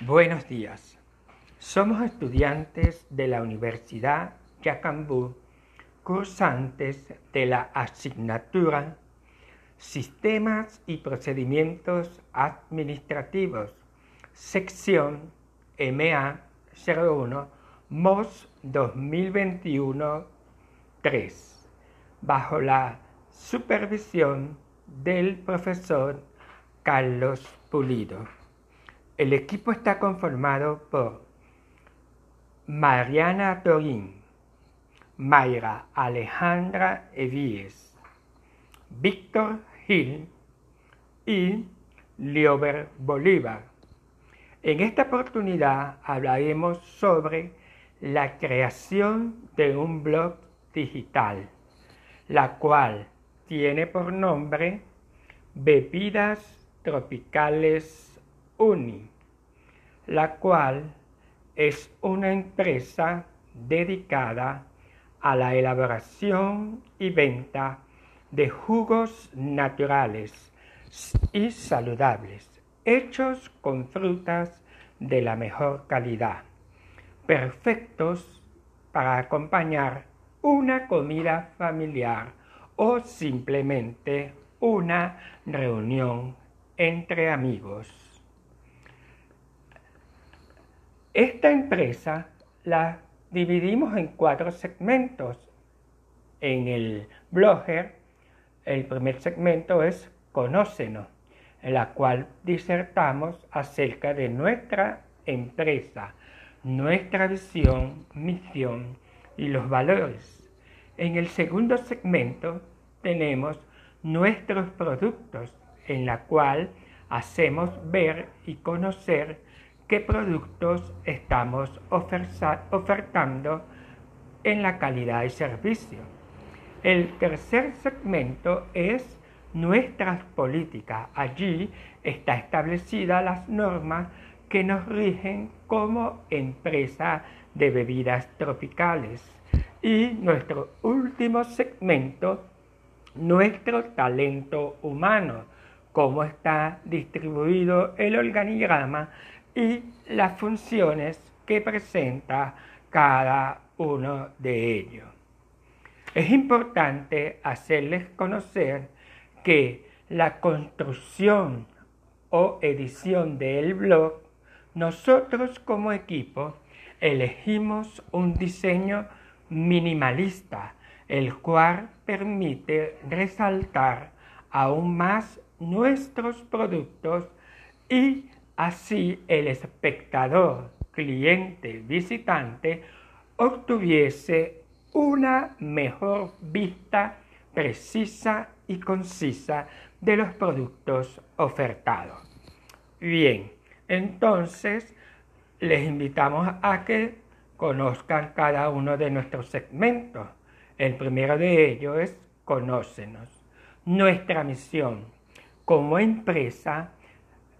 Buenos días. Somos estudiantes de la Universidad Yacambú, cursantes de la asignatura Sistemas y Procedimientos Administrativos, sección MA01, MOS 2021-3, bajo la supervisión del profesor Carlos Pulido. El equipo está conformado por Mariana Torín, Mayra Alejandra Evíes, Víctor Gil y Liober Bolívar. En esta oportunidad hablaremos sobre la creación de un blog digital, la cual tiene por nombre Bebidas Tropicales Uni, la cual es una empresa dedicada a la elaboración y venta de jugos naturales y saludables, hechos con frutas de la mejor calidad, perfectos para acompañar una comida familiar o simplemente una reunión entre amigos. Esta empresa la dividimos en cuatro segmentos. En el blogger, el primer segmento es Conócenos, en la cual disertamos acerca de nuestra empresa, nuestra visión, misión y los valores. En el segundo segmento tenemos nuestros productos, en la cual hacemos ver y conocer qué productos estamos ofertando en la calidad y servicio. El tercer segmento es nuestras políticas. Allí está establecida las normas que nos rigen como empresa de bebidas tropicales. Y nuestro último segmento nuestro talento humano, cómo está distribuido el organigrama y las funciones que presenta cada uno de ellos. Es importante hacerles conocer que la construcción o edición del blog, nosotros como equipo elegimos un diseño minimalista, el cual permite resaltar aún más nuestros productos y así el espectador, cliente, visitante obtuviese una mejor vista precisa y concisa de los productos ofertados. Bien, entonces les invitamos a que conozcan cada uno de nuestros segmentos el primero de ellos es Conócenos. Nuestra misión como empresa,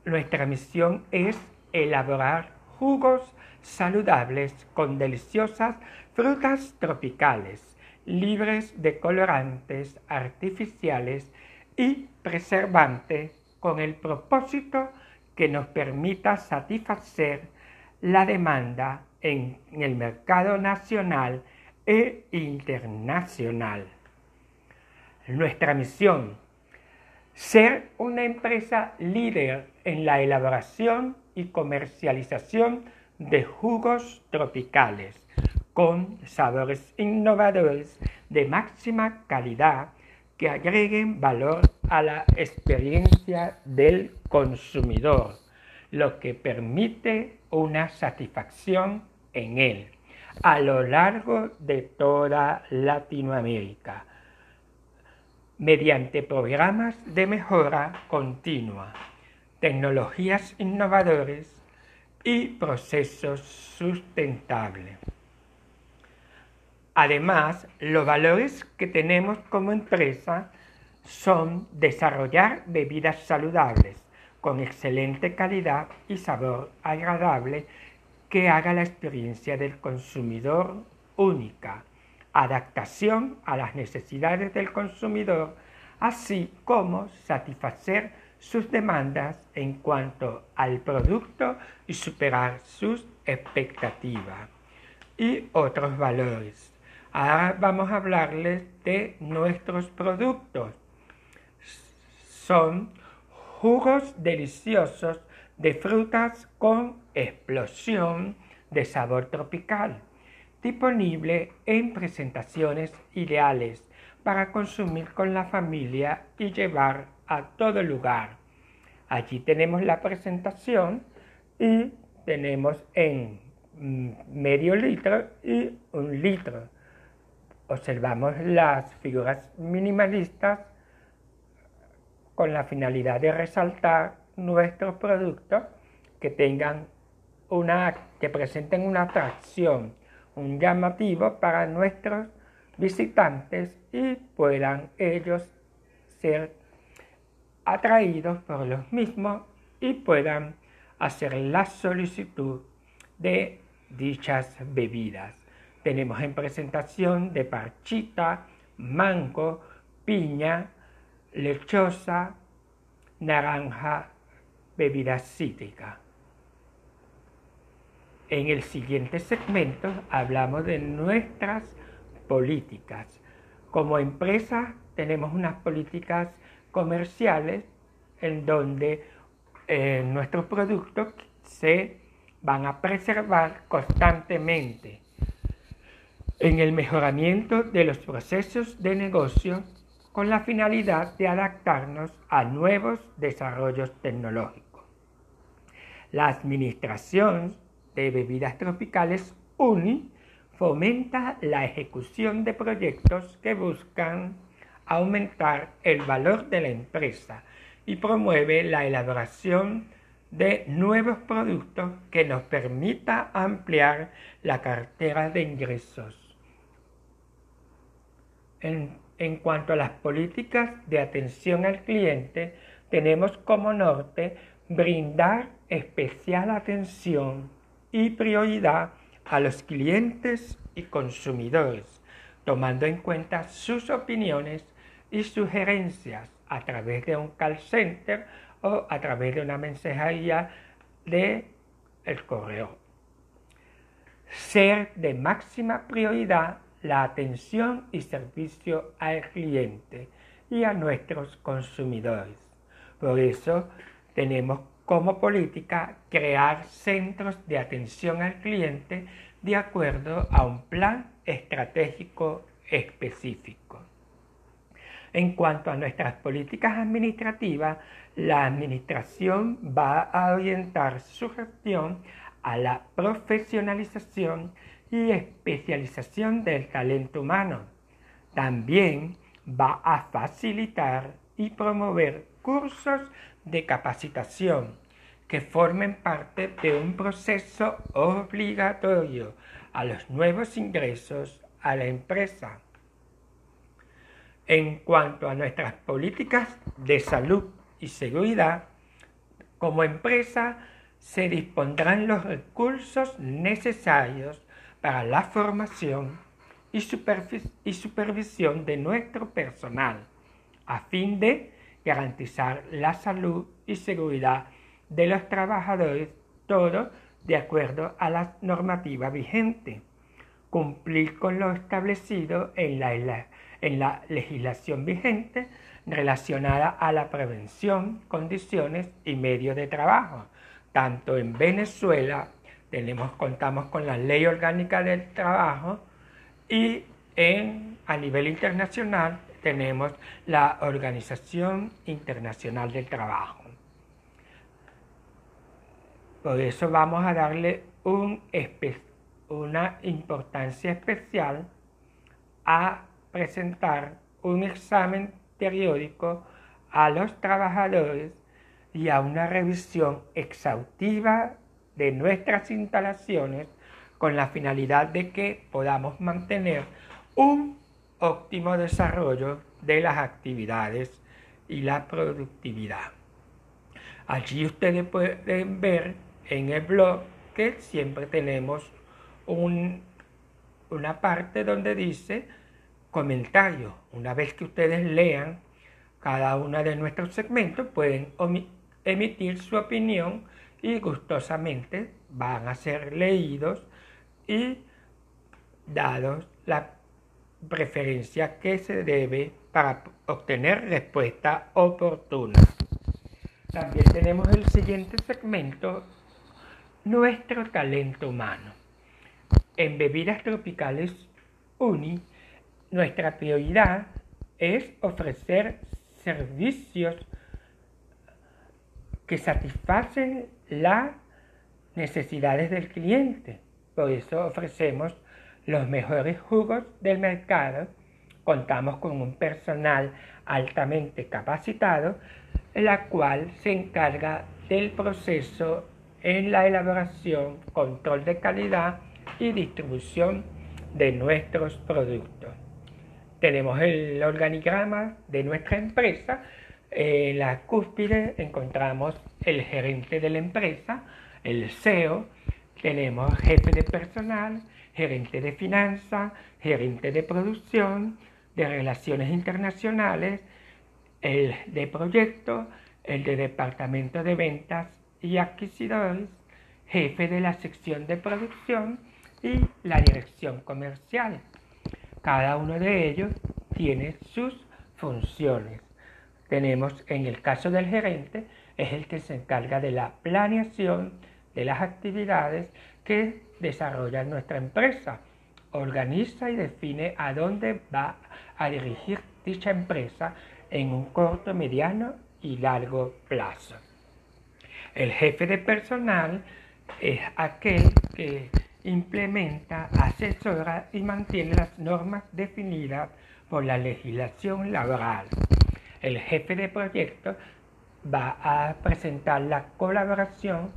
nuestra misión es elaborar jugos saludables con deliciosas frutas tropicales, libres de colorantes artificiales y preservantes con el propósito que nos permita satisfacer la demanda en el mercado nacional e internacional. Nuestra misión, ser una empresa líder en la elaboración y comercialización de jugos tropicales con sabores innovadores de máxima calidad que agreguen valor a la experiencia del consumidor, lo que permite una satisfacción en él a lo largo de toda Latinoamérica mediante programas de mejora continua, tecnologías innovadoras y procesos sustentables. Además, los valores que tenemos como empresa son desarrollar bebidas saludables con excelente calidad y sabor agradable que haga la experiencia del consumidor única, adaptación a las necesidades del consumidor, así como satisfacer sus demandas en cuanto al producto y superar sus expectativas y otros valores. Ahora vamos a hablarles de nuestros productos. Son jugos deliciosos de frutas con explosión de sabor tropical, disponible en presentaciones ideales para consumir con la familia y llevar a todo lugar. Allí tenemos la presentación y tenemos en mm, medio litro y un litro. Observamos las figuras minimalistas con la finalidad de resaltar nuestros productos que tengan una, que presenten una atracción, un llamativo para nuestros visitantes y puedan ellos ser atraídos por los mismos y puedan hacer la solicitud de dichas bebidas. Tenemos en presentación de parchita, mango, piña, lechosa, naranja, bebida cítrica. En el siguiente segmento hablamos de nuestras políticas. Como empresa tenemos unas políticas comerciales en donde eh, nuestros productos se van a preservar constantemente en el mejoramiento de los procesos de negocio con la finalidad de adaptarnos a nuevos desarrollos tecnológicos. La Administración de Bebidas Tropicales UNI fomenta la ejecución de proyectos que buscan aumentar el valor de la empresa y promueve la elaboración de nuevos productos que nos permita ampliar la cartera de ingresos. En, en cuanto a las políticas de atención al cliente, tenemos como norte brindar especial atención y prioridad a los clientes y consumidores, tomando en cuenta sus opiniones y sugerencias a través de un call center o a través de una mensajería de el correo. Ser de máxima prioridad la atención y servicio al cliente y a nuestros consumidores. Por eso tenemos como política crear centros de atención al cliente de acuerdo a un plan estratégico específico. En cuanto a nuestras políticas administrativas, la Administración va a orientar su gestión a la profesionalización y especialización del talento humano. También va a facilitar y promover cursos de capacitación que formen parte de un proceso obligatorio a los nuevos ingresos a la empresa. En cuanto a nuestras políticas de salud y seguridad, como empresa se dispondrán los recursos necesarios para la formación y, supervisión de nuestro personal, a fin de garantizar la salud y seguridad de los trabajadores, todo de acuerdo a la normativa vigente, cumplir con lo establecido en la, en la legislación vigente relacionada a la prevención, condiciones y medios de trabajo. Tanto en Venezuela tenemos, contamos con la ley orgánica del trabajo y en, a nivel internacional tenemos la Organización Internacional del Trabajo. Por eso vamos a darle una importancia especial a presentar un examen periódico a los trabajadores y a una revisión exhaustiva de nuestras instalaciones con la finalidad de que podamos mantener un óptimo desarrollo de las actividades y la productividad. Allí ustedes pueden ver en el blog que siempre tenemos una parte donde dice comentarios. Una vez que ustedes lean Cada uno de nuestros segmentos pueden emitir su opinión y gustosamente van a ser leídos y dados la preferencia que se debe para obtener respuesta oportuna. También tenemos el siguiente segmento, nuestro talento humano. En bebidas tropicales UNI, nuestra prioridad es ofrecer servicios que satisfacen las necesidades del cliente. Por eso ofrecemos los mejores jugos del mercado. Contamos con un personal altamente capacitado, la cual se encarga del proceso en la elaboración, control de calidad y distribución de nuestros productos. Tenemos el organigrama de nuestra empresa. En la cúspide encontramos el gerente de la empresa, el CEO, tenemos jefe de personal, gerente de finanzas, gerente de producción, de relaciones internacionales, el de proyectos, el de departamento de ventas y adquisidores, jefe de la sección de producción y la dirección comercial. Cada uno de ellos tiene sus funciones. Tenemos en el caso del gerente, es el que se encarga de la planeación de las actividades que desarrolla nuestra empresa. Organiza y define a dónde va a dirigir dicha empresa en un corto, mediano y largo plazo. El jefe de personal es aquel que implementa, asesora y mantiene las normas definidas por la legislación laboral. El jefe de proyecto va a presentar la colaboración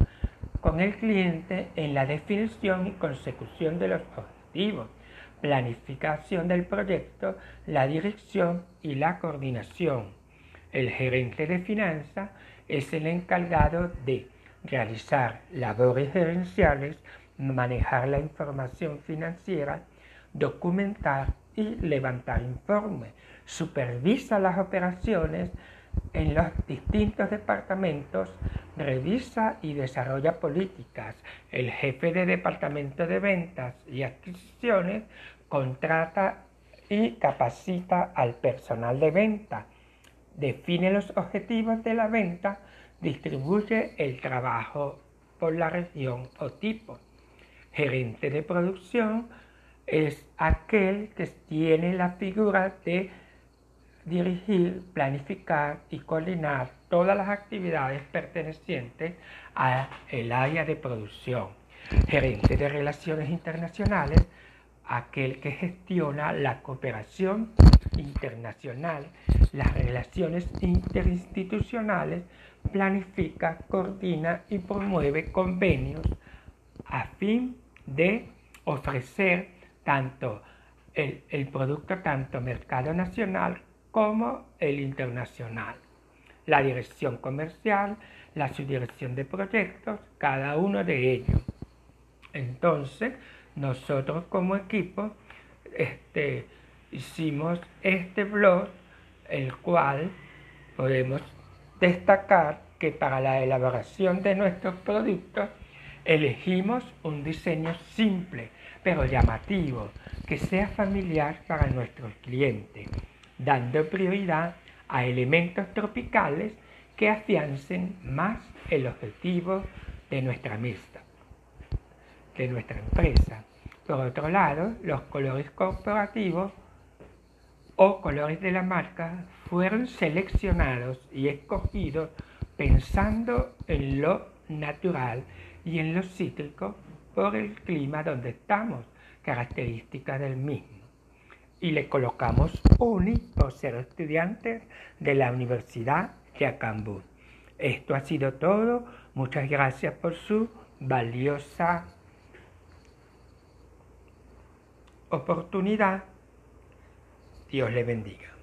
con el cliente en la definición y consecución de los objetivos, planificación del proyecto, la dirección y la coordinación. El gerente de finanzas es el encargado de realizar labores gerenciales, manejar la información financiera, documentar y levantar informes, supervisa las operaciones en los distintos departamentos, revisa y desarrolla políticas. El jefe de departamento de ventas y adquisiciones contrata y capacita al personal de venta, define los objetivos de la venta, distribuye el trabajo por la región o tipo. Gerente de producción es aquel que tiene la figura de dirigir, planificar y coordinar todas las actividades pertenecientes a el área de producción. Gerente de Relaciones Internacionales, aquel que gestiona la cooperación internacional, las relaciones interinstitucionales, planifica, coordina y promueve convenios a fin de ofrecer tanto el, el producto tanto mercado nacional como el internacional. La dirección comercial, la subdirección de proyectos, cada uno de ellos. Entonces, nosotros como equipo este, hicimos este blog, el cual podemos destacar que para la elaboración de nuestros productos elegimos un diseño simple pero llamativo, que sea familiar para nuestros clientes dando prioridad a elementos tropicales que afiancen más el objetivo de nuestra mesa, de nuestra empresa. Por otro lado, los colores corporativos o colores de la marca fueron seleccionados y escogidos pensando en lo natural y en lo cítrico por el clima donde estamos, características del mismo y le colocamos UNI por ser estudiantes de la Universidad de Acambú. Esto ha sido todo. Muchas gracias por su valiosa oportunidad. Dios le bendiga.